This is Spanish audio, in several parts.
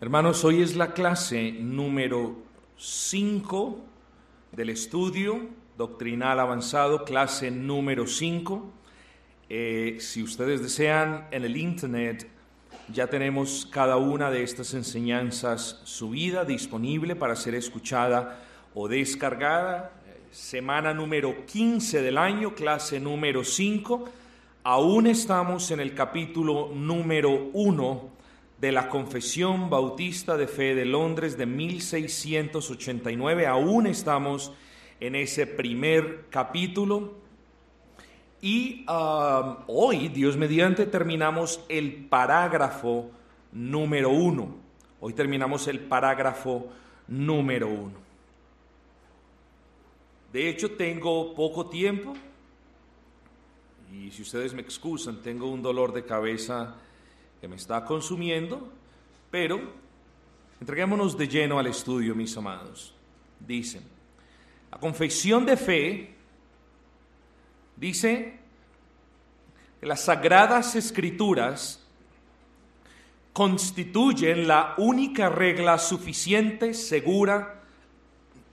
Hermanos, hoy es la clase número 5 del estudio doctrinal avanzado, clase número 5. Eh, si ustedes desean, en el Internet ya tenemos cada una de estas enseñanzas subida, disponible para ser escuchada o descargada. Semana número 15 del año, clase número 5. Aún estamos en el capítulo número 1 de la Confesión Bautista de Fe de Londres de 1689. Aún estamos en ese primer capítulo. Y hoy, Dios mediante, terminamos el parágrafo número uno. Hoy terminamos el parágrafo número uno. De hecho, tengo poco tiempo y si ustedes me excusan, tengo un dolor de cabeza que me está consumiendo, pero entreguémonos de lleno al estudio, mis amados. Dicen, la confesión de fe dice que las sagradas escrituras constituyen la única regla suficiente, segura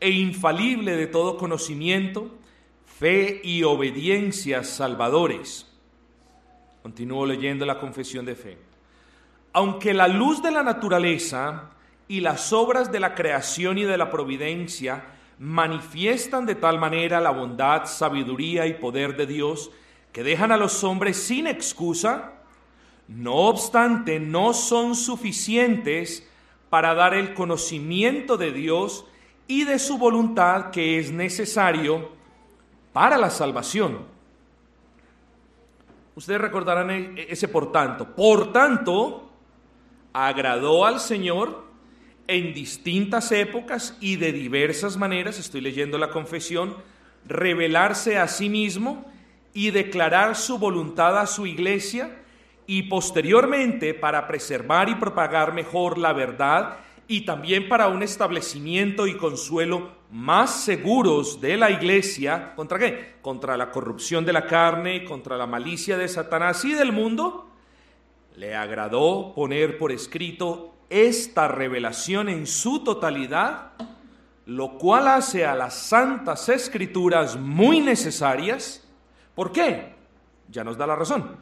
e infalible de todo conocimiento, fe y obediencia salvadores. Continúo leyendo la confesión de fe aunque la luz de la naturaleza y las obras de la creación y de la providencia manifiestan de tal manera la bondad, sabiduría y poder de Dios que dejan a los hombres sin excusa, no obstante no son suficientes para dar el conocimiento de Dios y de su voluntad que es necesario para la salvación. Ustedes recordarán e-, ese por tanto. Por tanto, agradó al Señor en distintas épocas y de diversas maneras, estoy leyendo la confesión, revelarse a sí mismo y declarar su voluntad a su iglesia y posteriormente para preservar y propagar mejor la verdad y también para un establecimiento y consuelo más seguros de la iglesia, ¿contra qué? Contra la corrupción de la carne, contra la malicia de Satanás y del mundo, le agradó poner por escrito esta revelación en su totalidad, lo cual hace a las santas escrituras muy necesarias. ¿Por qué? Ya nos da la razón.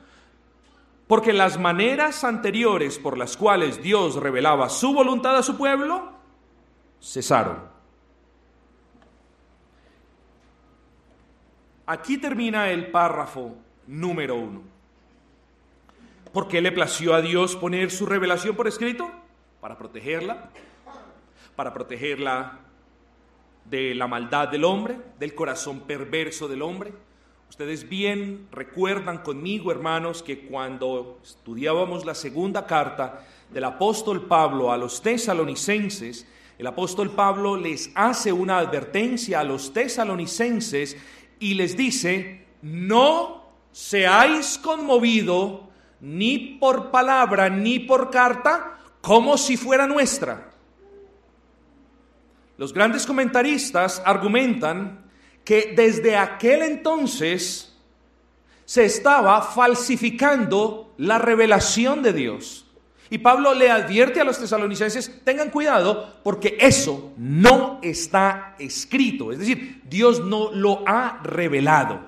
Porque las maneras anteriores por las cuales Dios revelaba su voluntad a su pueblo cesaron. Aquí termina el párrafo número uno. ¿Por qué le plació a Dios poner su revelación por escrito? Para protegerla, para protegerla de la maldad del hombre, del corazón perverso del hombre. Ustedes bien recuerdan conmigo, hermanos, que cuando estudiábamos la segunda carta del apóstol Pablo a los tesalonicenses, el apóstol Pablo les hace una advertencia a los tesalonicenses y les dice, no seáis conmovido ni por palabra ni por carta, como si fuera nuestra. Los grandes comentaristas argumentan que desde aquel entonces se estaba falsificando la revelación de Dios. Y Pablo le advierte a los tesalonicenses, tengan cuidado porque eso no está escrito, es decir, Dios no lo ha revelado.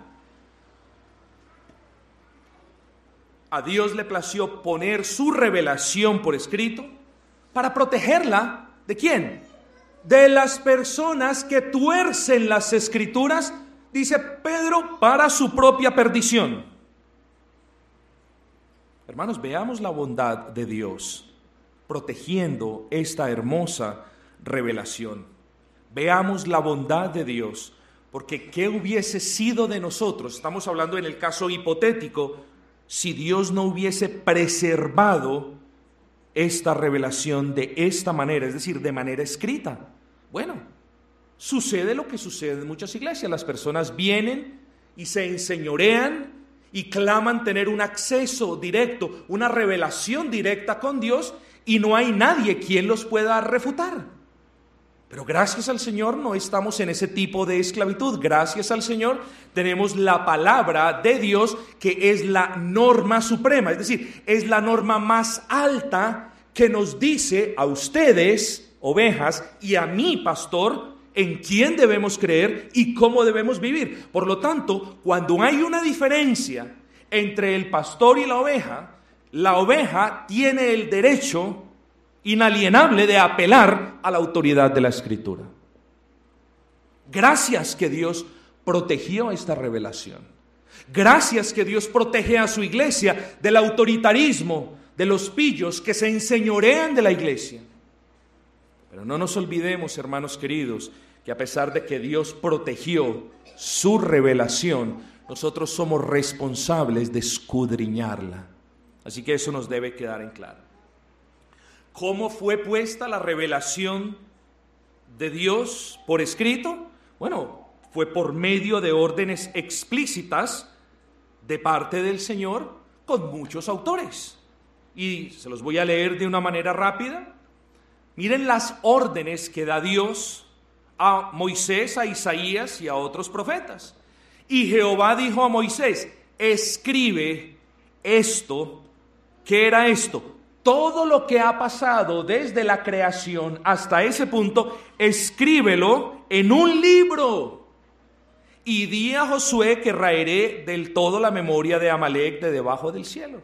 A Dios le plació poner su revelación por escrito para protegerla de quién? De las personas que tuercen las escrituras, dice Pedro, para su propia perdición. Hermanos, veamos la bondad de Dios protegiendo esta hermosa revelación. Veamos la bondad de Dios, porque ¿qué hubiese sido de nosotros? Estamos hablando en el caso hipotético si Dios no hubiese preservado esta revelación de esta manera, es decir, de manera escrita. Bueno, sucede lo que sucede en muchas iglesias. Las personas vienen y se enseñorean y claman tener un acceso directo, una revelación directa con Dios y no hay nadie quien los pueda refutar. Pero gracias al Señor no estamos en ese tipo de esclavitud. Gracias al Señor tenemos la palabra de Dios que es la norma suprema, es decir, es la norma más alta que nos dice a ustedes, ovejas, y a mí, pastor, en quién debemos creer y cómo debemos vivir. Por lo tanto, cuando hay una diferencia entre el pastor y la oveja, la oveja tiene el derecho inalienable de apelar a la autoridad de la escritura. Gracias que Dios protegió esta revelación. Gracias que Dios protege a su iglesia del autoritarismo de los pillos que se enseñorean de la iglesia. Pero no nos olvidemos, hermanos queridos, que a pesar de que Dios protegió su revelación, nosotros somos responsables de escudriñarla. Así que eso nos debe quedar en claro. ¿Cómo fue puesta la revelación de Dios por escrito? Bueno, fue por medio de órdenes explícitas de parte del Señor con muchos autores. Y se los voy a leer de una manera rápida. Miren las órdenes que da Dios a Moisés, a Isaías y a otros profetas. Y Jehová dijo a Moisés, escribe esto. ¿Qué era esto? Todo lo que ha pasado desde la creación hasta ese punto, escríbelo en un libro. Y di a Josué que raeré del todo la memoria de Amalek de debajo del cielo.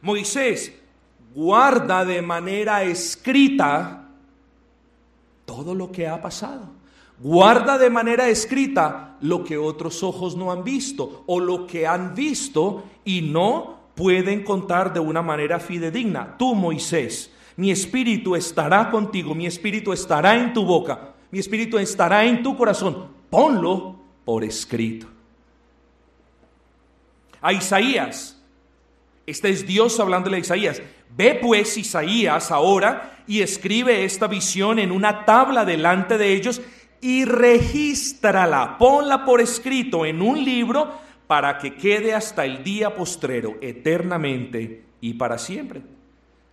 Moisés, guarda de manera escrita todo lo que ha pasado. Guarda de manera escrita lo que otros ojos no han visto o lo que han visto y no pueden contar de una manera fidedigna. Tú, Moisés, mi espíritu estará contigo, mi espíritu estará en tu boca, mi espíritu estará en tu corazón. Ponlo por escrito. A Isaías, este es Dios hablándole a Isaías. Ve pues Isaías ahora y escribe esta visión en una tabla delante de ellos y regístrala, ponla por escrito en un libro para que quede hasta el día postrero, eternamente y para siempre.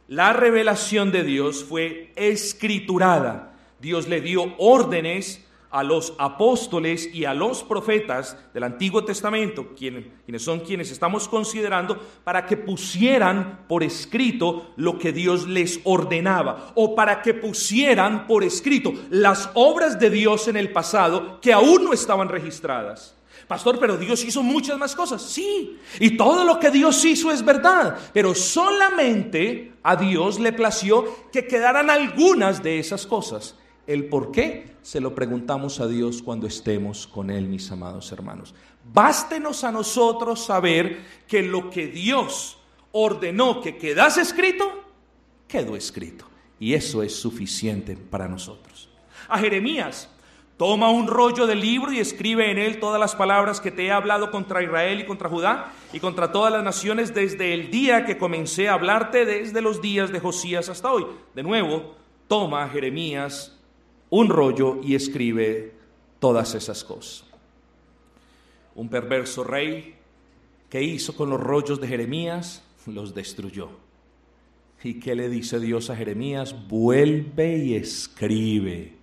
La revelación de Dios fue escriturada. Dios le dio órdenes a los apóstoles y a los profetas del Antiguo Testamento, quienes, son quienes estamos considerando, para que pusieran por escrito lo que Dios les ordenaba, o para que pusieran por escrito las obras de Dios en el pasado que aún no estaban registradas. Pastor, pero Dios hizo muchas más cosas. Sí, y todo lo que Dios hizo es verdad, pero solamente a Dios le plació que quedaran algunas de esas cosas. El por qué se lo preguntamos a Dios cuando estemos con Él, mis amados hermanos. Bástenos a nosotros saber que lo que Dios ordenó que quedase escrito, quedó escrito. Y eso es suficiente para nosotros. A Jeremías, toma un rollo de libro y escribe en él todas las palabras que te he hablado contra Israel y contra Judá y contra todas las naciones desde el día que comencé a hablarte, desde los días de Josías hasta hoy. De nuevo, toma Jeremías un rollo y escribe todas esas cosas. Un perverso rey, ¿qué hizo con los rollos de Jeremías? Los destruyó. ¿Y qué le dice Dios a Jeremías? Vuelve y escribe.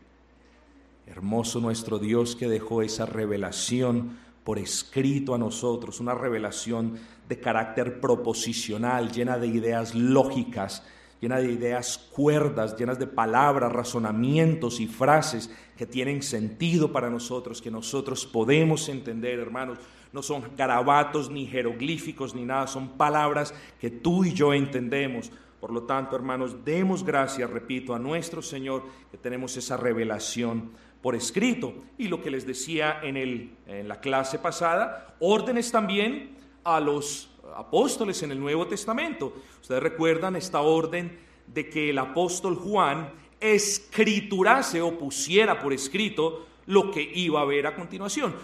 Hermoso nuestro Dios que dejó esa revelación por escrito a nosotros, una revelación de carácter proposicional, llena de ideas lógicas, llena de ideas cuerdas, llenas de palabras, razonamientos y frases que tienen sentido para nosotros, que nosotros podemos entender, hermanos. No son garabatos ni jeroglíficos ni nada, son palabras que tú y yo entendemos. Por lo tanto, hermanos, demos gracias, repito, a nuestro Señor que tenemos esa revelación por escrito. Y lo que les decía en, el, en la clase pasada, órdenes también a los apóstoles en el Nuevo Testamento. Ustedes recuerdan esta orden de que el apóstol Juan escriturase o pusiera por escrito lo que iba a ver a continuación.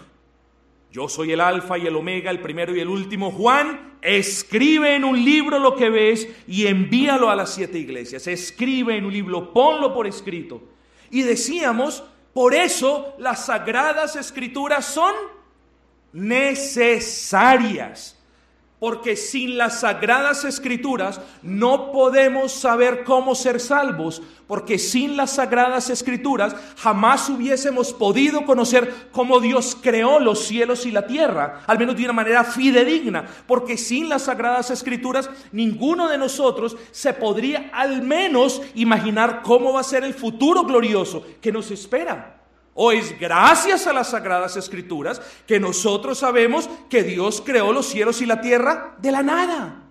Yo soy el alfa y el omega, el primero y el último. Juan, escribe en un libro lo que ves y envíalo a las siete iglesias. Escribe en un libro, ponlo por escrito. Y decíamos, por eso las sagradas escrituras son necesarias porque sin las sagradas escrituras no podemos saber cómo ser salvos, porque sin las sagradas escrituras jamás hubiésemos podido conocer cómo Dios creó los cielos y la tierra, al menos de una manera fidedigna, porque sin las sagradas escrituras ninguno de nosotros se podría al menos imaginar cómo va a ser el futuro glorioso que nos espera. O es gracias a las sagradas escrituras que nosotros sabemos que Dios creó los cielos y la tierra de la nada.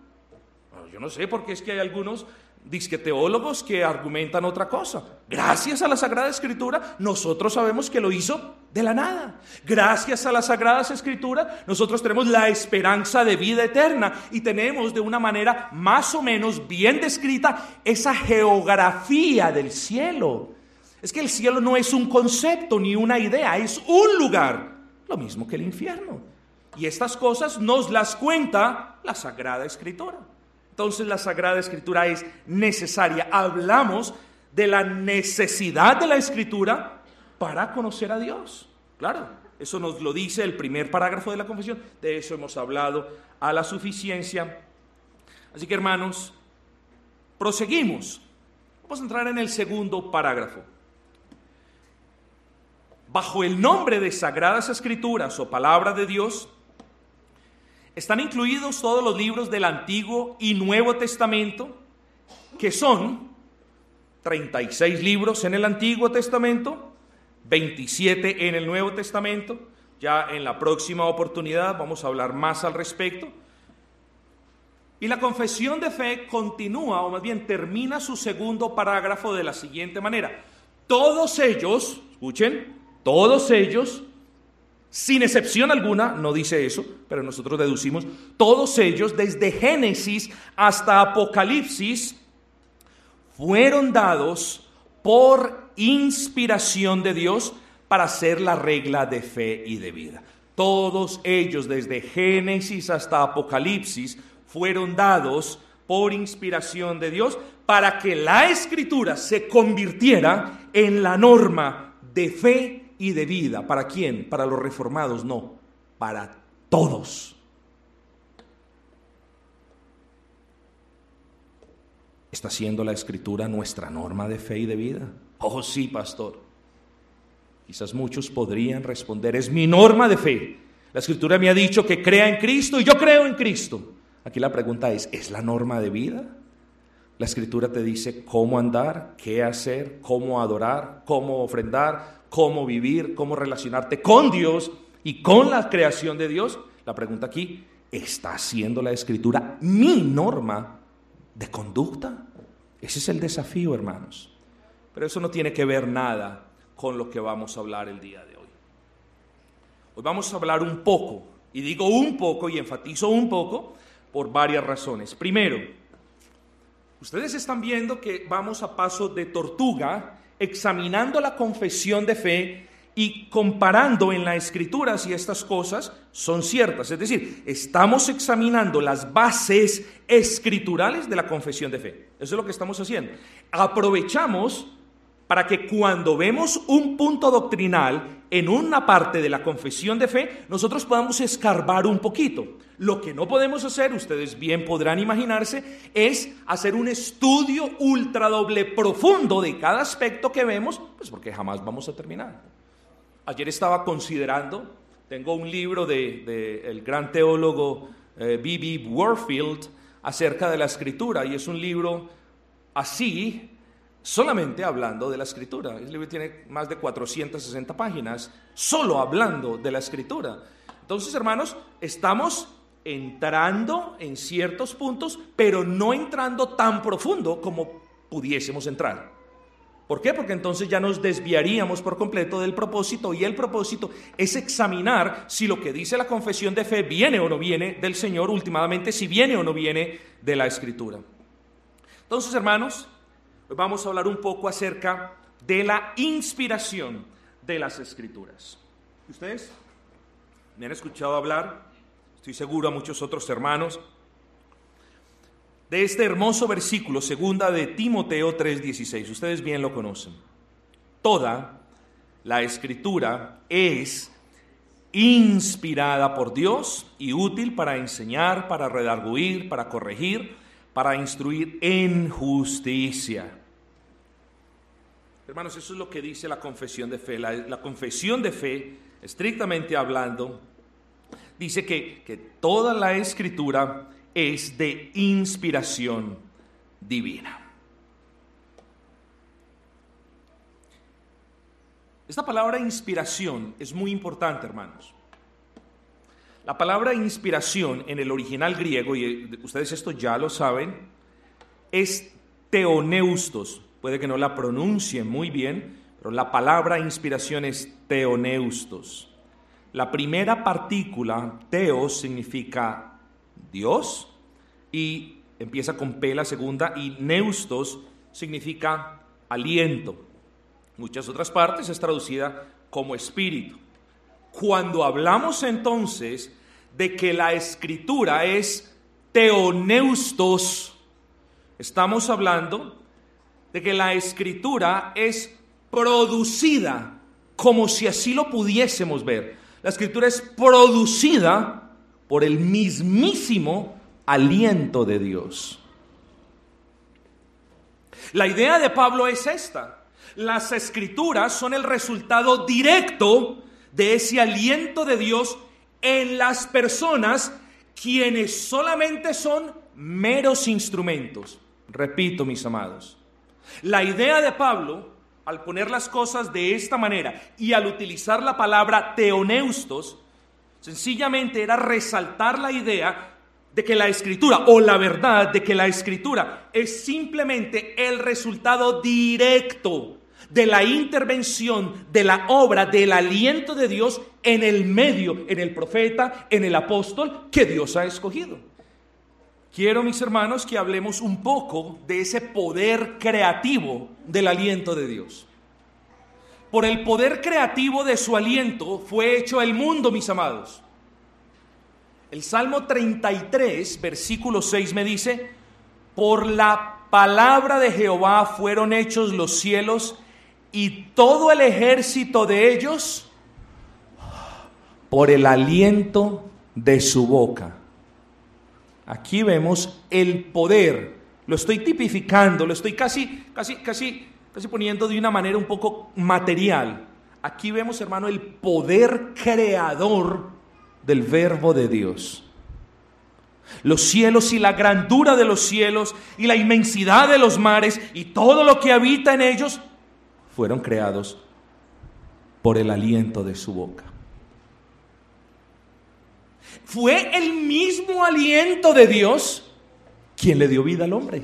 Yo no sé por qué es que hay algunos disqueteólogos que argumentan otra cosa. Gracias a la Sagrada Escritura, nosotros sabemos que lo hizo de la nada. Gracias a la Sagrada Escritura, nosotros tenemos la esperanza de vida eterna y tenemos de una manera más o menos bien descrita esa geografía del cielo. Es que el cielo no es un concepto ni una idea, es un lugar, lo mismo que el infierno. Y estas cosas nos las cuenta la Sagrada Escritura. Entonces la Sagrada Escritura es necesaria. Hablamos de la necesidad de la Escritura para conocer a Dios. Claro, eso nos lo dice el primer parágrafo de la confesión. De eso hemos hablado a la suficiencia. Así que hermanos, proseguimos. Vamos a entrar en el segundo parágrafo bajo el nombre de Sagradas Escrituras o Palabra de Dios, están incluidos todos los libros del Antiguo y Nuevo Testamento, que son 36 libros en el Antiguo Testamento, 27 en el Nuevo Testamento. Ya en la próxima oportunidad vamos a hablar más al respecto. Y la confesión de fe continúa, o más bien termina su segundo parágrafo de la siguiente manera. Todos ellos, escuchen, todos ellos, sin excepción alguna, no dice eso, pero nosotros deducimos, todos ellos, desde Génesis hasta Apocalipsis, fueron dados por inspiración de Dios para ser la regla de fe y de vida. Todos ellos, desde Génesis hasta Apocalipsis, fueron dados por inspiración de Dios para que la escritura se convirtiera en la norma de fe y de vida. ¿Para quién? Para los reformados, no, para todos. ¿Está siendo la escritura nuestra norma de fe y de vida? Oh sí, pastor. Quizás muchos podrían responder, es mi norma de fe. La escritura me ha dicho que crea en Cristo y yo creo en Cristo. Aquí la pregunta es, ¿es la norma de vida? La escritura te dice cómo andar, qué hacer, cómo adorar, cómo ofrendar, cómo vivir, cómo relacionarte con Dios y con la creación de Dios, la pregunta aquí, ¿está siendo la escritura mi norma de conducta? Ese es el desafío, hermanos. Pero eso no tiene que ver nada con lo que vamos a hablar el día de hoy. Hoy vamos a hablar un poco, y digo un poco y enfatizo un poco por varias razones. Primero, ustedes están viendo que vamos a paso de tortuga examinando la confesión de fe y comparando en la escritura si estas cosas son ciertas. Es decir, estamos examinando las bases escriturales de la confesión de fe. Eso es lo que estamos haciendo. Aprovechamos para que cuando vemos un punto doctrinal en una parte de la confesión de fe, nosotros podamos escarbar un poquito. Lo que no podemos hacer, ustedes bien podrán imaginarse, es hacer un estudio ultra doble profundo de cada aspecto que vemos, pues porque jamás vamos a terminar. Ayer estaba considerando, tengo un libro del de, gran teólogo B.B. Eh, Warfield acerca de la escritura y es un libro así solamente hablando de la escritura. El libro tiene más de 460 páginas, solo hablando de la escritura. Entonces, hermanos, estamos entrando en ciertos puntos, pero no entrando tan profundo como pudiésemos entrar. ¿Por qué? Porque entonces ya nos desviaríamos por completo del propósito y el propósito es examinar si lo que dice la confesión de fe viene o no viene del Señor, últimamente si viene o no viene de la Escritura. Entonces, hermanos, vamos a hablar un poco acerca de la inspiración de las escrituras. ¿Ustedes me han escuchado hablar? Estoy seguro a muchos otros hermanos de este hermoso versículo, segunda de Timoteo 3:16. Ustedes bien lo conocen. Toda la escritura es inspirada por Dios y útil para enseñar, para redarguir, para corregir, para instruir en justicia. Hermanos, eso es lo que dice la confesión de fe. La, confesión de fe, estrictamente hablando, dice que, que toda la escritura es de inspiración divina. Esta palabra inspiración es muy importante, hermanos. La palabra inspiración en el original griego, y ustedes esto ya lo saben, es teoneustos. Puede que no la pronuncien muy bien, pero la palabra inspiración es teoneustos. La primera partícula, teos, significa Dios, y empieza con P la segunda, y neustos significa aliento. Muchas otras partes es traducida como espíritu. Cuando hablamos entonces de que la escritura es teoneustos, estamos hablando de que la escritura es producida como si así lo pudiésemos ver. La escritura es producida por el mismísimo aliento de Dios. La idea de Pablo es esta. Las escrituras son el resultado directo de ese aliento de Dios en las personas quienes solamente son meros instrumentos. Repito, mis amados, la idea de Pablo, al poner las cosas de esta manera y al utilizar la palabra teoneustos, sencillamente era resaltar la idea de que la escritura o la verdad de que la escritura es simplemente el resultado directo de la intervención, de la obra, del aliento de Dios en el medio, en el profeta, en el apóstol que Dios ha escogido. Quiero, mis hermanos, que hablemos un poco de ese poder creativo del aliento de Dios. Por el poder creativo de su aliento fue hecho el mundo, mis amados. El Salmo 33, versículo 6 me dice, por la palabra de Jehová fueron hechos los cielos y todo el ejército de ellos por el aliento de su boca. Aquí vemos el poder. Lo estoy tipificando, lo estoy casi, casi, casi, casi poniendo de una manera un poco material. Aquí vemos, hermano, el poder creador del verbo de Dios. Los cielos y la grandura de los cielos y la inmensidad de los mares y todo lo que habita en ellos fueron creados por el aliento de su boca. Fue el mismo aliento de Dios quien le dio vida al hombre.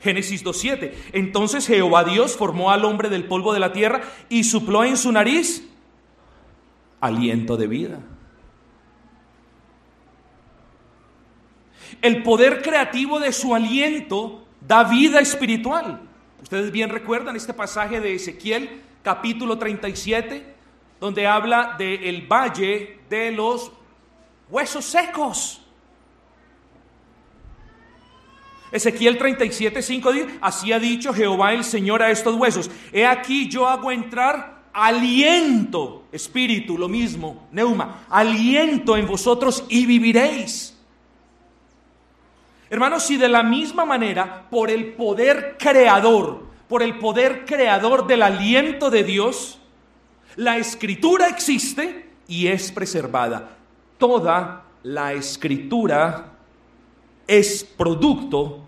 Génesis 2.7. Entonces Jehová Dios formó al hombre del polvo de la tierra y supló en su nariz aliento de vida. El poder creativo de su aliento da vida espiritual. Ustedes bien recuerdan este pasaje de Ezequiel, capítulo 37, donde habla del valle de los huesos secos. Ezequiel 37, 5 dice, así ha dicho Jehová el Señor a estos huesos, he aquí yo hago entrar aliento, espíritu, lo mismo, neuma, aliento en vosotros y viviréis. Hermanos, si de la misma manera, por el poder creador, por el poder creador del aliento de Dios, la escritura existe y es preservada. Toda la escritura es producto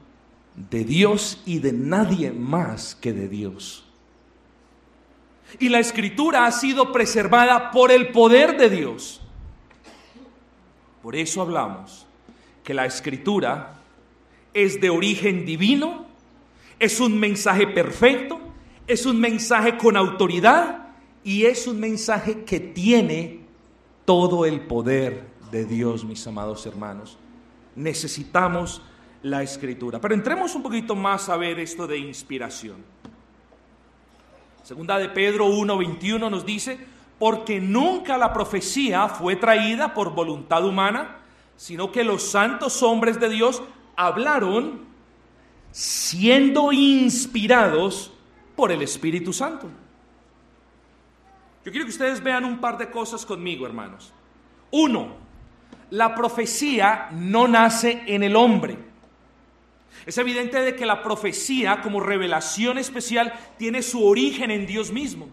de Dios y de nadie más que de Dios. Y la escritura ha sido preservada por el poder de Dios. Por eso hablamos que la escritura es de origen divino, es un mensaje perfecto, es un mensaje con autoridad y es un mensaje que tiene todo el poder de Dios, mis amados hermanos. Necesitamos la escritura. Pero entremos un poquito más a ver esto de inspiración. Segunda de Pedro 1:21 nos dice, porque nunca la profecía fue traída por voluntad humana, sino que los santos hombres de Dios hablaron siendo inspirados por el Espíritu Santo. Yo quiero que ustedes vean un par de cosas conmigo, hermanos. Uno, la profecía no nace en el hombre. Es evidente de que la profecía como revelación especial tiene su origen en Dios mismo.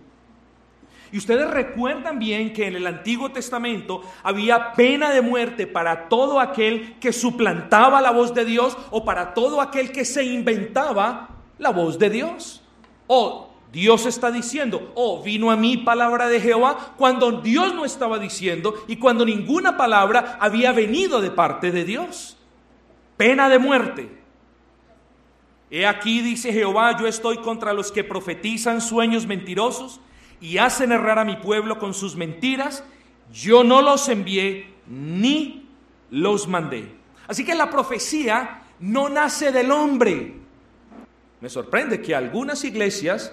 Y ustedes recuerdan bien que en el Antiguo Testamento había pena de muerte para todo aquel que suplantaba la voz de Dios o para todo aquel que se inventaba la voz de Dios. O Dios está diciendo, oh, vino a mí palabra de Jehová cuando Dios no estaba diciendo y cuando ninguna palabra había venido de parte de Dios. Pena de muerte. He aquí, dice Jehová, yo estoy contra los que profetizan sueños mentirosos y hacen errar a mi pueblo con sus mentiras, yo no los envié ni los mandé. Así que la profecía no nace del hombre. Me sorprende que algunas iglesias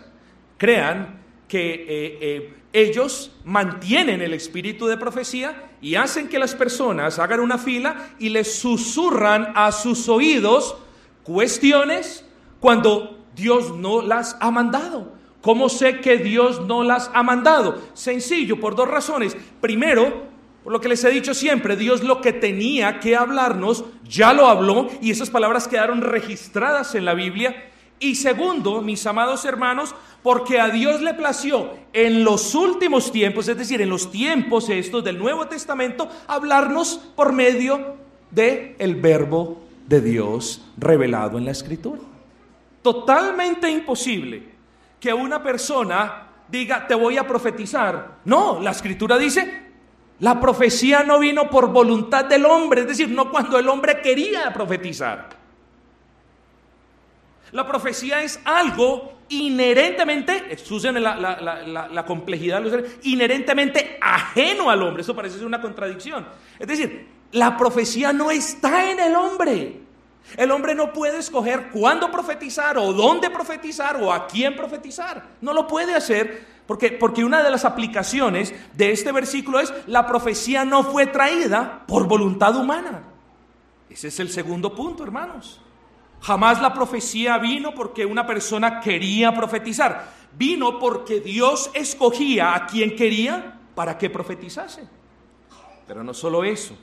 crean que eh, eh, ellos mantienen el espíritu de profecía y hacen que las personas hagan una fila y les susurran a sus oídos cuestiones cuando Dios no las ha mandado. ¿Cómo sé que Dios no las ha mandado? Sencillo, por dos razones. Primero, por lo que les he dicho siempre, Dios lo que tenía que hablarnos, ya lo habló y esas palabras quedaron registradas en la Biblia. Y segundo, mis amados hermanos, porque a Dios le plació en los últimos tiempos, es decir, en los tiempos estos del Nuevo Testamento, hablarnos por medio de el verbo de Dios revelado en la Escritura. Totalmente imposible que una persona diga, te voy a profetizar. No, la escritura dice, la profecía no vino por voluntad del hombre, es decir, no cuando el hombre quería profetizar. La profecía es algo inherentemente, la, la, la, complejidad, inherentemente ajeno al hombre. Eso parece ser una contradicción. Es decir, la profecía no está en el hombre. El hombre no puede escoger cuándo profetizar o dónde profetizar o a quién profetizar. No lo puede hacer porque, porque una de las aplicaciones de este versículo es la profecía no fue traída por voluntad humana. Ese es el segundo punto, hermanos. Jamás la profecía vino porque una persona quería profetizar. Vino porque Dios escogía a quien quería para que profetizase. Pero no solo eso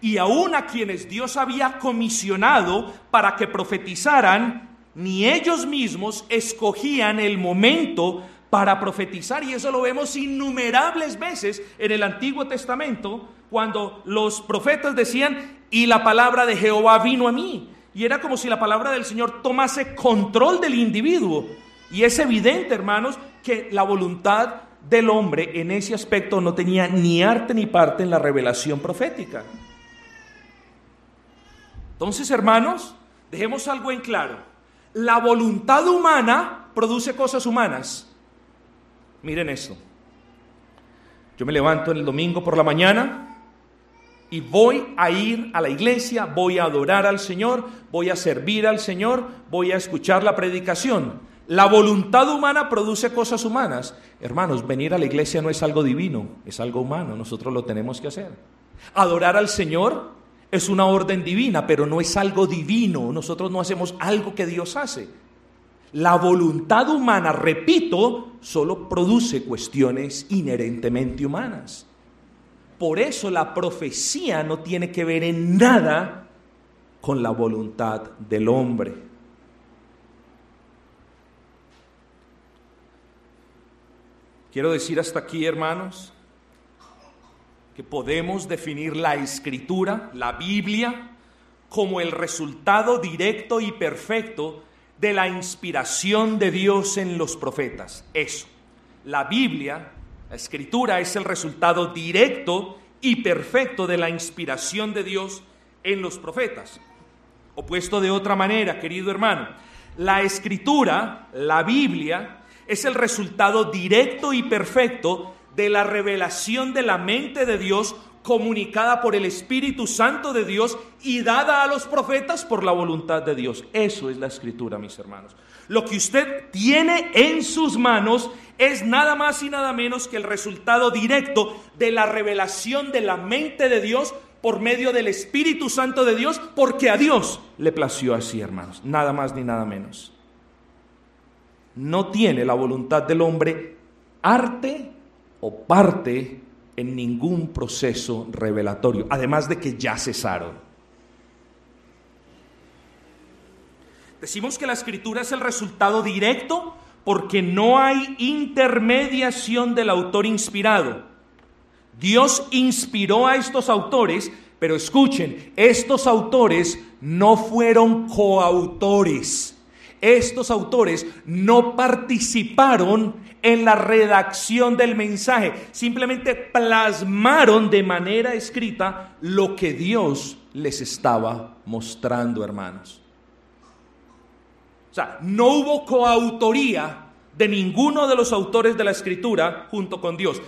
y aún a quienes Dios había comisionado para que profetizaran, ni ellos mismos escogían el momento para profetizar. Y eso lo vemos innumerables veces en el Antiguo Testamento, cuando los profetas decían, y la palabra de Jehová vino a mí. Y era como si la palabra del Señor tomase control del individuo. Y es evidente, hermanos, que la voluntad del hombre en ese aspecto no tenía ni arte ni parte en la revelación profética. Entonces, hermanos, dejemos algo en claro. La voluntad humana produce cosas humanas. Miren esto. Yo me levanto el domingo por la mañana y voy a ir a la iglesia, voy a adorar al Señor, voy a servir al Señor, voy a escuchar la predicación. La voluntad humana produce cosas humanas. Hermanos, venir a la iglesia no es algo divino, es algo humano, nosotros lo tenemos que hacer. Adorar al Señor es una orden divina, pero no es algo divino. Nosotros no hacemos algo que Dios hace. La voluntad humana, repito, solo produce cuestiones inherentemente humanas. Por eso la profecía no tiene que ver en nada con la voluntad del hombre. Quiero decir hasta aquí, hermanos, que podemos definir la escritura, la Biblia, como el resultado directo y perfecto de la inspiración de Dios en los profetas. Eso, la Biblia, la escritura es el resultado directo y perfecto de la inspiración de Dios en los profetas. O puesto de otra manera, querido hermano, la escritura, la Biblia, es el resultado directo y perfecto de la revelación de la mente de Dios comunicada por el Espíritu Santo de Dios y dada a los profetas por la voluntad de Dios. Eso es la escritura, mis hermanos. Lo que usted tiene en sus manos es nada más y nada menos que el resultado directo de la revelación de la mente de Dios por medio del Espíritu Santo de Dios, porque a Dios le plació así, hermanos. Nada más ni nada menos. No tiene la voluntad del hombre arte o parte en ningún proceso revelatorio, además de que ya cesaron. Decimos que la escritura es el resultado directo porque no hay intermediación del autor inspirado. Dios inspiró a estos autores, pero escuchen, estos autores no fueron coautores. Estos autores no participaron en la redacción del mensaje, simplemente plasmaron de manera escrita lo que Dios les estaba mostrando, hermanos. O sea, no hubo coautoría de ninguno de los autores de la escritura junto con Dios.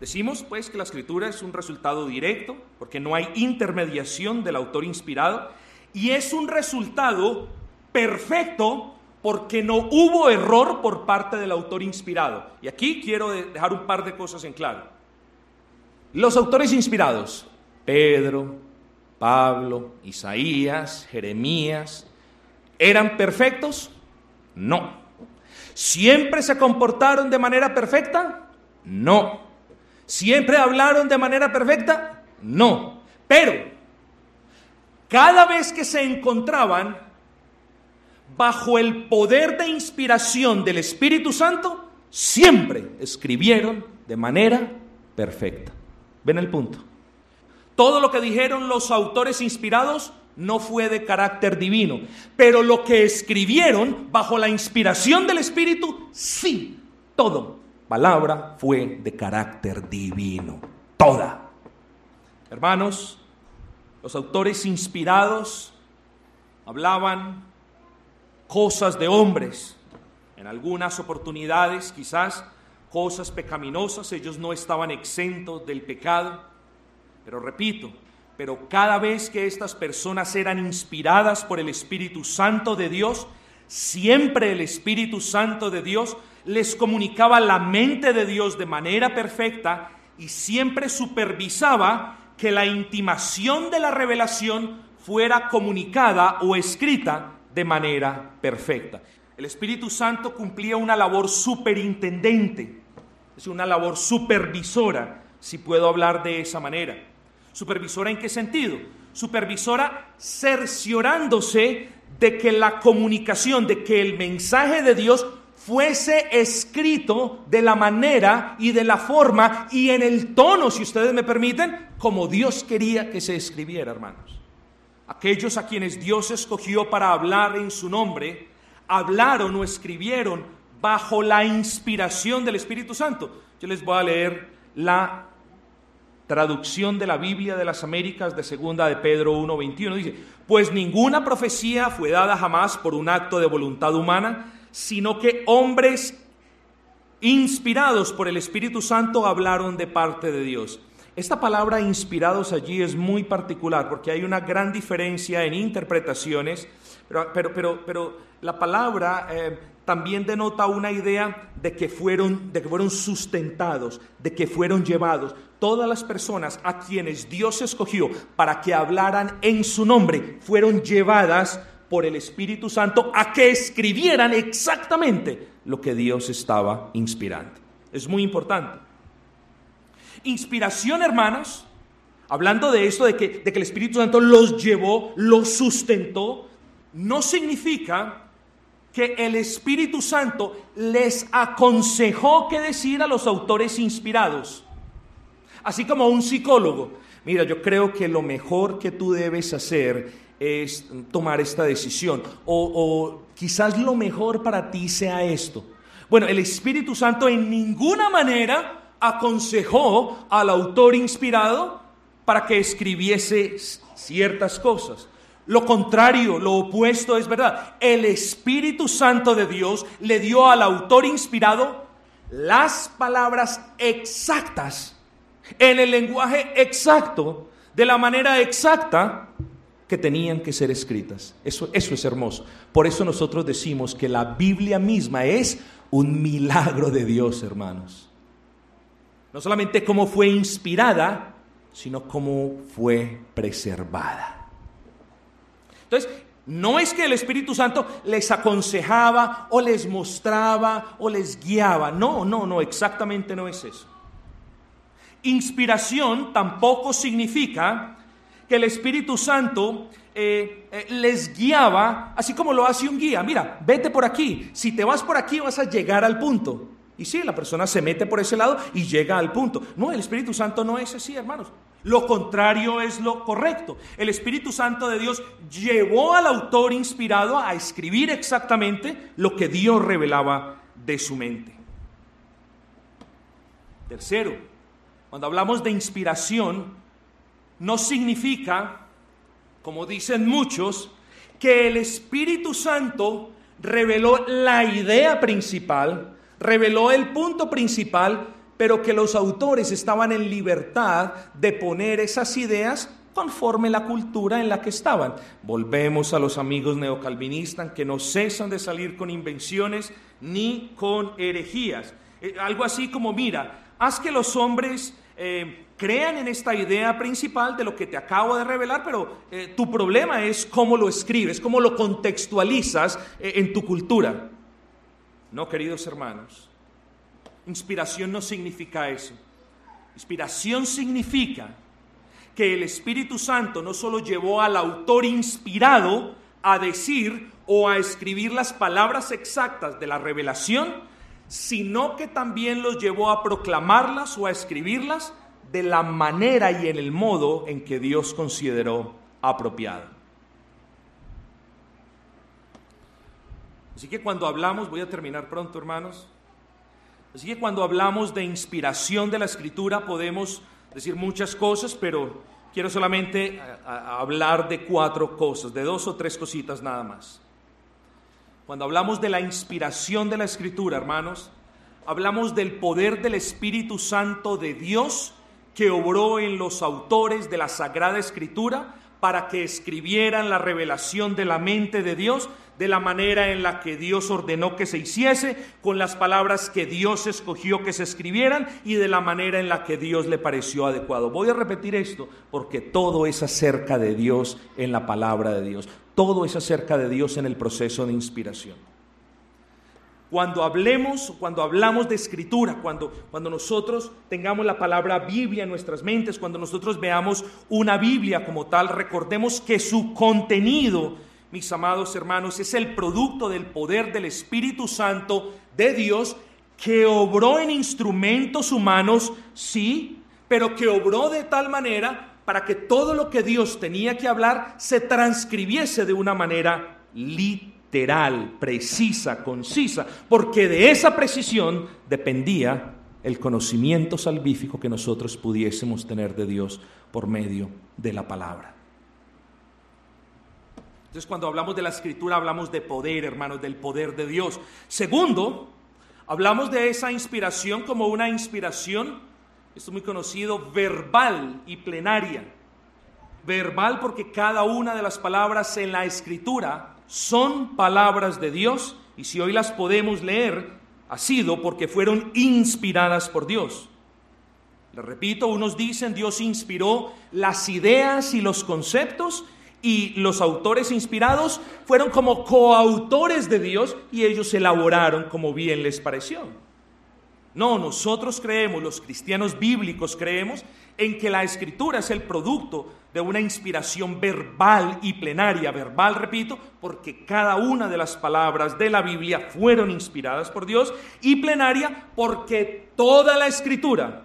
Decimos pues que la escritura es un resultado directo, porque no hay intermediación del autor inspirado, y es un resultado perfecto porque no hubo error por parte del autor inspirado. Y aquí quiero dejar un par de cosas en claro. Los autores inspirados, Pedro, Pablo, Isaías, Jeremías, ¿Eran perfectos? No. ¿Siempre se comportaron de manera perfecta? No. ¿Siempre hablaron de manera perfecta? No. Pero, cada vez que se encontraban bajo el poder de inspiración del Espíritu Santo, siempre escribieron de manera perfecta. ¿Ven el punto? Todo lo que dijeron los autores inspirados no fue de carácter divino, pero lo que escribieron bajo la inspiración del Espíritu, sí, todo. Palabra fue de carácter divino, toda. Hermanos, los autores inspirados hablaban cosas de hombres, en algunas oportunidades quizás cosas pecaminosas, ellos no estaban exentos del pecado, pero repito, pero cada vez que estas personas eran inspiradas por el Espíritu Santo de Dios, siempre el Espíritu Santo de Dios les comunicaba la mente de Dios de manera perfecta y siempre supervisaba que la intimación de la revelación fuera comunicada o escrita de manera perfecta. El Espíritu Santo cumplía una labor superintendente, es una labor supervisora, si puedo hablar de esa manera. ¿Supervisora en qué sentido? Supervisora cerciorándose de que la comunicación, de que el mensaje de Dios fuese escrito de la manera y de la forma y en el tono, si ustedes me permiten, como Dios quería que se escribiera, hermanos. Aquellos a quienes Dios escogió para hablar en su nombre, hablaron o escribieron bajo la inspiración del Espíritu Santo. Yo les voy a leer la traducción de la Biblia de las Américas de segunda de Pedro 1:21 dice, "Pues ninguna profecía fue dada jamás por un acto de voluntad humana, sino que hombres inspirados por el Espíritu Santo hablaron de parte de Dios." Esta palabra inspirados allí es muy particular porque hay una gran diferencia en interpretaciones, pero, pero, pero, la palabra eh, también denota una idea de que, fueron, de que fueron sustentados, de que fueron llevados. Todas las personas a quienes Dios escogió para que hablaran en su nombre fueron llevadas por el Espíritu Santo a que escribieran exactamente lo que Dios estaba inspirando. Es muy importante. Inspiración, hermanos, hablando de esto, de que, de que el Espíritu Santo los llevó, los sustentó, no significa que el Espíritu Santo les aconsejó qué decir a los autores inspirados. Así como un psicólogo. Mira, yo creo que lo mejor que tú debes hacer es tomar esta decisión. O, o quizás lo mejor para ti sea esto. Bueno, el Espíritu Santo en ninguna manera aconsejó al autor inspirado para que escribiese ciertas cosas. Lo contrario, lo opuesto es verdad. El Espíritu Santo de Dios le dio al autor inspirado las palabras exactas, en el lenguaje exacto, de la manera exacta que tenían que ser escritas. Eso, eso es hermoso. Por eso nosotros decimos que la Biblia misma es un milagro de Dios, hermanos. No solamente cómo fue inspirada, sino cómo fue preservada. Entonces, No es que el Espíritu Santo les aconsejaba o les mostraba o les guiaba. No, no, no, exactamente no es eso. Inspiración tampoco significa que el Espíritu Santo eh, eh, les guiaba así como lo hace un guía. Mira, vete por aquí. Si te vas por aquí vas a llegar al punto. Y sí, la persona se mete por ese lado y llega al punto. No, el Espíritu Santo no es así, hermanos. Lo contrario es lo correcto. El Espíritu Santo de Dios llevó al autor inspirado a escribir exactamente lo que Dios revelaba de su mente. Tercero, cuando hablamos de inspiración, no significa, como dicen muchos, que el Espíritu Santo reveló la idea principal reveló el punto principal, pero que los autores estaban en libertad de poner esas ideas conforme la cultura en la que estaban. Volvemos a los amigos neocalvinistas que no cesan de salir con invenciones ni con herejías. Eh, algo así como, mira, haz que los hombres eh, crean en esta idea principal de lo que te acabo de revelar, pero eh, tu problema es cómo lo escribes, cómo lo contextualizas en tu cultura. No, queridos hermanos, inspiración no significa eso. Inspiración significa que el Espíritu Santo no solo llevó al autor inspirado a decir o a escribir las palabras exactas de la revelación, sino que también los llevó a proclamarlas o a escribirlas de la manera y en el modo en que Dios consideró apropiado. Así que cuando hablamos, voy a terminar pronto hermanos, así que cuando hablamos de inspiración de la escritura podemos decir muchas cosas, pero quiero solamente hablar de cuatro cosas, de dos o tres cositas nada más. Cuando hablamos de la inspiración de la escritura, hermanos, hablamos del poder del Espíritu Santo de Dios que obró en los autores de la Sagrada Escritura para que escribieran la revelación de la mente de Dios de la manera en la que Dios ordenó que se hiciese, con las palabras que Dios escogió que se escribieran y de la manera en la que Dios le pareció adecuado. Voy a repetir esto porque todo es acerca de Dios en la palabra de Dios. Todo es acerca de Dios en el proceso de inspiración. Cuando hablemos, cuando hablamos de escritura, cuando, cuando nosotros tengamos la palabra Biblia en nuestras mentes, cuando nosotros veamos una Biblia como tal, recordemos que su contenido mis amados hermanos, es el producto del poder del Espíritu Santo de Dios que obró en instrumentos humanos, sí, pero que obró de tal manera para que todo lo que Dios tenía que hablar se transcribiese de una manera literal, precisa, concisa, porque de esa precisión dependía el conocimiento salvífico que nosotros pudiésemos tener de Dios por medio de la palabra. Entonces cuando hablamos de la escritura hablamos de poder, hermanos, del poder de Dios. Segundo, hablamos de esa inspiración como una inspiración, esto es muy conocido, verbal y plenaria. Verbal porque cada una de las palabras en la escritura son palabras de Dios y si hoy las podemos leer, ha sido porque fueron inspiradas por Dios. Le repito, unos dicen Dios inspiró las ideas y los conceptos y los autores inspirados fueron como coautores de Dios y ellos elaboraron como bien les pareció. No, nosotros creemos, los cristianos bíblicos creemos en que la escritura es el producto de una inspiración verbal y plenaria, verbal, repito, porque cada una de las palabras de la Biblia fueron inspiradas por Dios y plenaria porque toda la escritura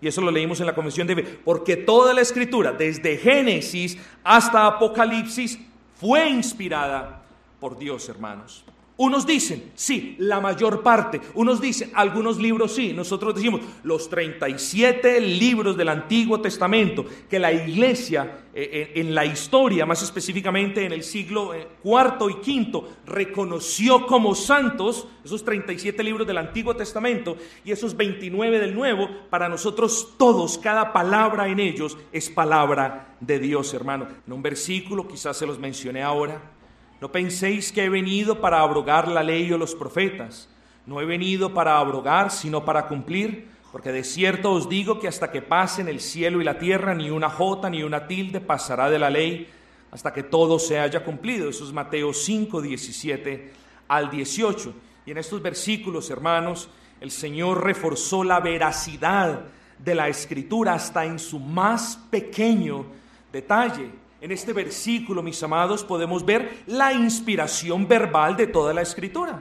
y eso lo leímos en la Convención de Porque toda la escritura, desde Génesis hasta Apocalipsis, fue inspirada por Dios, hermanos. Unos dicen, sí, la mayor parte. Unos dicen, algunos libros sí. Nosotros decimos, los 37 libros del Antiguo Testamento que la iglesia eh, eh, en la historia, más específicamente en el siglo IV eh, y V, reconoció como santos, esos 37 libros del Antiguo Testamento y esos 29 del Nuevo, para nosotros todos, cada palabra en ellos es palabra de Dios, hermano. En un versículo, quizás se los mencioné ahora, no penséis que he venido para abrogar la ley o los profetas. No he venido para abrogar, sino para cumplir. Porque de cierto os digo que hasta que pasen el cielo y la tierra, ni una jota ni una tilde pasará de la ley, hasta que todo se haya cumplido. Eso es Mateo 5, 17 al 18. Y en estos versículos, hermanos, el Señor reforzó la veracidad de la escritura hasta en su más pequeño detalle. En este versículo, mis amados, podemos ver la inspiración verbal de toda la escritura.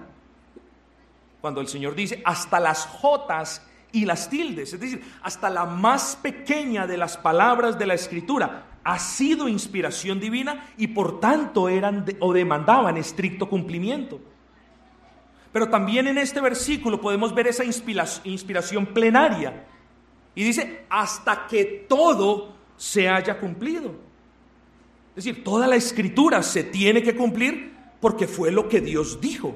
Cuando el Señor dice, hasta las jotas y las tildes, es decir, hasta la más pequeña de las palabras de la escritura ha sido inspiración divina y por tanto eran o demandaban estricto cumplimiento. Pero también en este versículo podemos ver esa inspiración plenaria. Y dice, hasta que todo se haya cumplido. Es decir, toda la escritura se tiene que cumplir porque fue lo que Dios dijo.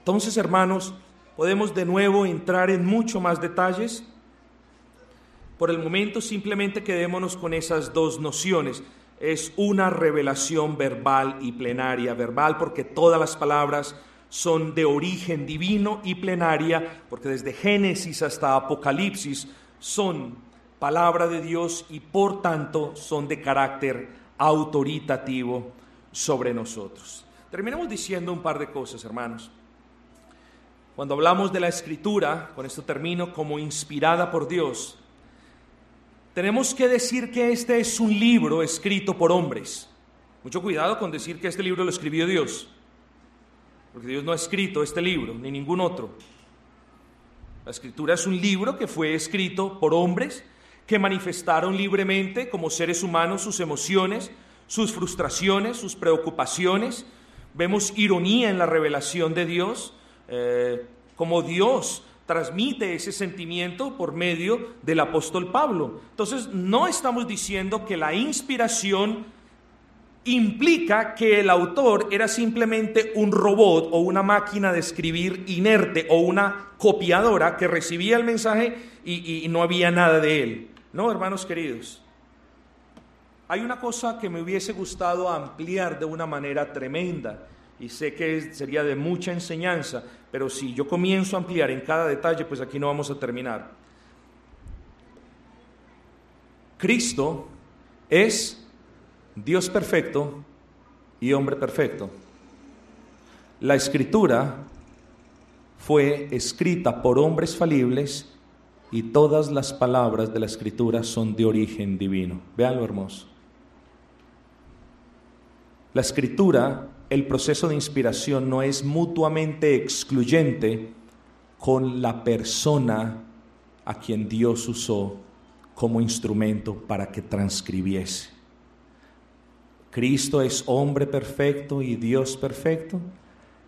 Entonces, hermanos, podemos de nuevo entrar en mucho más detalles. Por el momento simplemente quedémonos con esas dos nociones. Es una revelación verbal y plenaria. Verbal porque todas las palabras son de origen divino y plenaria, porque desde Génesis hasta Apocalipsis son palabra de Dios y por tanto son de carácter autoritativo sobre nosotros. Terminemos diciendo un par de cosas, hermanos. Cuando hablamos de la escritura, con esto termino, como inspirada por Dios, tenemos que decir que este es un libro escrito por hombres. Mucho cuidado con decir que este libro lo escribió Dios porque Dios no ha escrito este libro, ni ningún otro. La escritura es un libro que fue escrito por hombres que manifestaron libremente como seres humanos sus emociones, sus frustraciones, sus preocupaciones. Vemos ironía en la revelación de Dios, eh, como Dios transmite ese sentimiento por medio del apóstol Pablo. Entonces, no estamos diciendo que la inspiración implica que el autor era simplemente un robot o una máquina de escribir inerte o una copiadora que recibía el mensaje y, no había nada de él. No, hermanos queridos. Hay una cosa que me hubiese gustado ampliar de una manera tremenda y sé que sería de mucha enseñanza, pero si yo comienzo a ampliar en cada detalle, pues aquí no vamos a terminar. Cristo es Dios perfecto y hombre perfecto. La escritura fue escrita por hombres falibles y todas las palabras de la escritura son de origen divino. Vean lo hermoso. La escritura, el proceso de inspiración no es mutuamente excluyente con la persona a quien Dios usó como instrumento para que transcribiese. Cristo es hombre perfecto y Dios perfecto.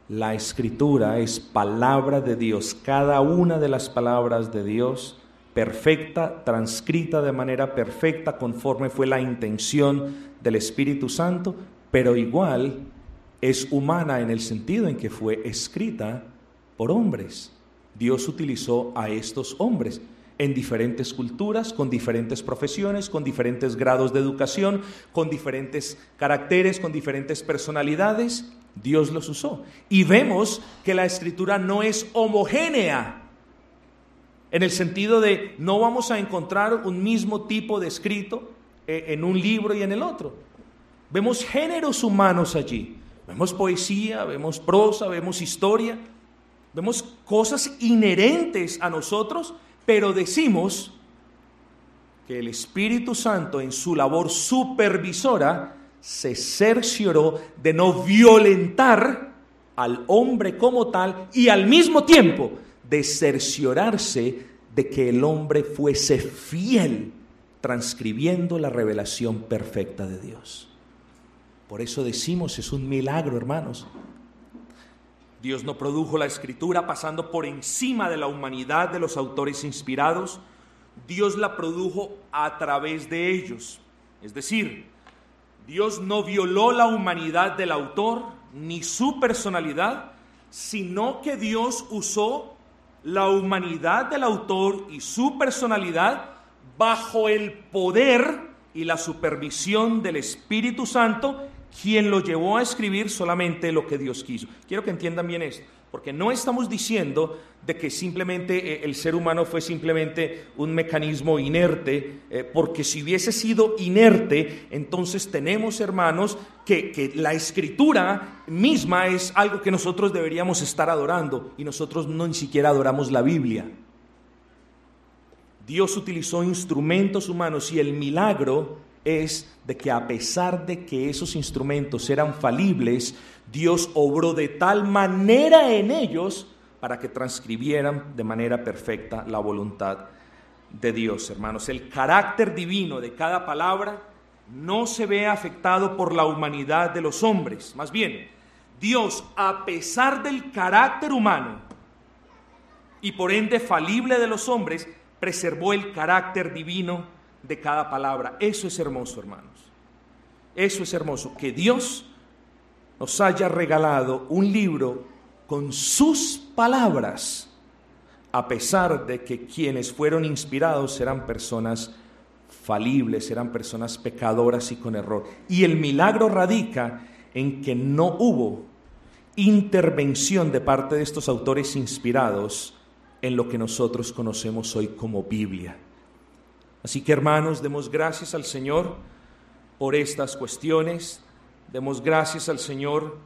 La escritura es palabra de Dios, cada una de las palabras de Dios perfecta, transcrita de manera perfecta conforme fue la intención del Espíritu Santo, pero igual es humana en el sentido en que fue escrita por hombres. Dios utilizó a estos hombres en diferentes culturas, con diferentes profesiones, con diferentes grados de educación, con diferentes caracteres, con diferentes personalidades. Dios los usó. Y vemos que la escritura no es homogénea, en el sentido de no vamos a encontrar un mismo tipo de escrito eh, en un libro y en el otro. Vemos géneros humanos allí. Vemos poesía, vemos prosa, vemos historia, vemos cosas inherentes a nosotros pero decimos que el Espíritu Santo en su labor supervisora se cercioró de no violentar al hombre como tal y al mismo tiempo de cerciorarse de que el hombre fuese fiel transcribiendo la revelación perfecta de Dios. Por eso decimos, es un milagro, hermanos, Dios no produjo la escritura pasando por encima de la humanidad de los autores inspirados, Dios la produjo a través de ellos. Es decir, Dios no violó la humanidad del autor ni su personalidad, sino que Dios usó la humanidad del autor y su personalidad bajo el poder y la supervisión del Espíritu Santo quien lo llevó a escribir solamente lo que Dios quiso. Quiero que entiendan bien esto, porque no estamos diciendo de que simplemente eh, el ser humano fue simplemente un mecanismo inerte, eh, porque si hubiese sido inerte, entonces tenemos, hermanos, que, que la escritura misma es algo que nosotros deberíamos estar adorando, y nosotros no ni siquiera adoramos la Biblia. Dios utilizó instrumentos humanos y el milagro es de que a pesar de que esos instrumentos eran falibles, Dios obró de tal manera en ellos para que transcribieran de manera perfecta la voluntad de Dios, hermanos. El carácter divino de cada palabra no se ve afectado por la humanidad de los hombres. Más bien, Dios, a pesar del carácter humano y por ende falible de los hombres, preservó el carácter divino de cada palabra. Eso es hermoso, hermanos. Eso es hermoso, que Dios nos haya regalado un libro con sus palabras, a pesar de que quienes fueron inspirados eran personas falibles, eran personas pecadoras y con error. Y el milagro radica en que no hubo intervención de parte de estos autores inspirados en lo que nosotros conocemos hoy como Biblia. Así que hermanos, demos gracias al Señor por estas cuestiones, demos gracias al Señor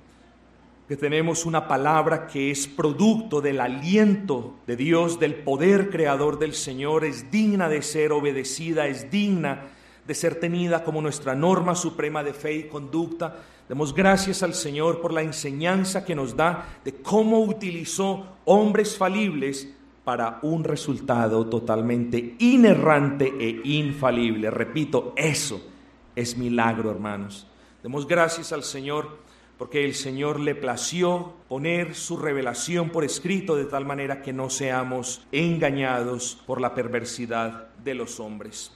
que tenemos una palabra que es producto del aliento de Dios, del poder creador del Señor, es digna de ser obedecida, es digna de ser tenida como nuestra norma suprema de fe y conducta. Demos gracias al Señor por la enseñanza que nos da de cómo utilizó hombres falibles para un resultado totalmente inerrante e infalible. Repito, eso es milagro, hermanos. Demos gracias al Señor porque el Señor le plació poner su revelación por escrito de tal manera que no seamos engañados por la perversidad de los hombres.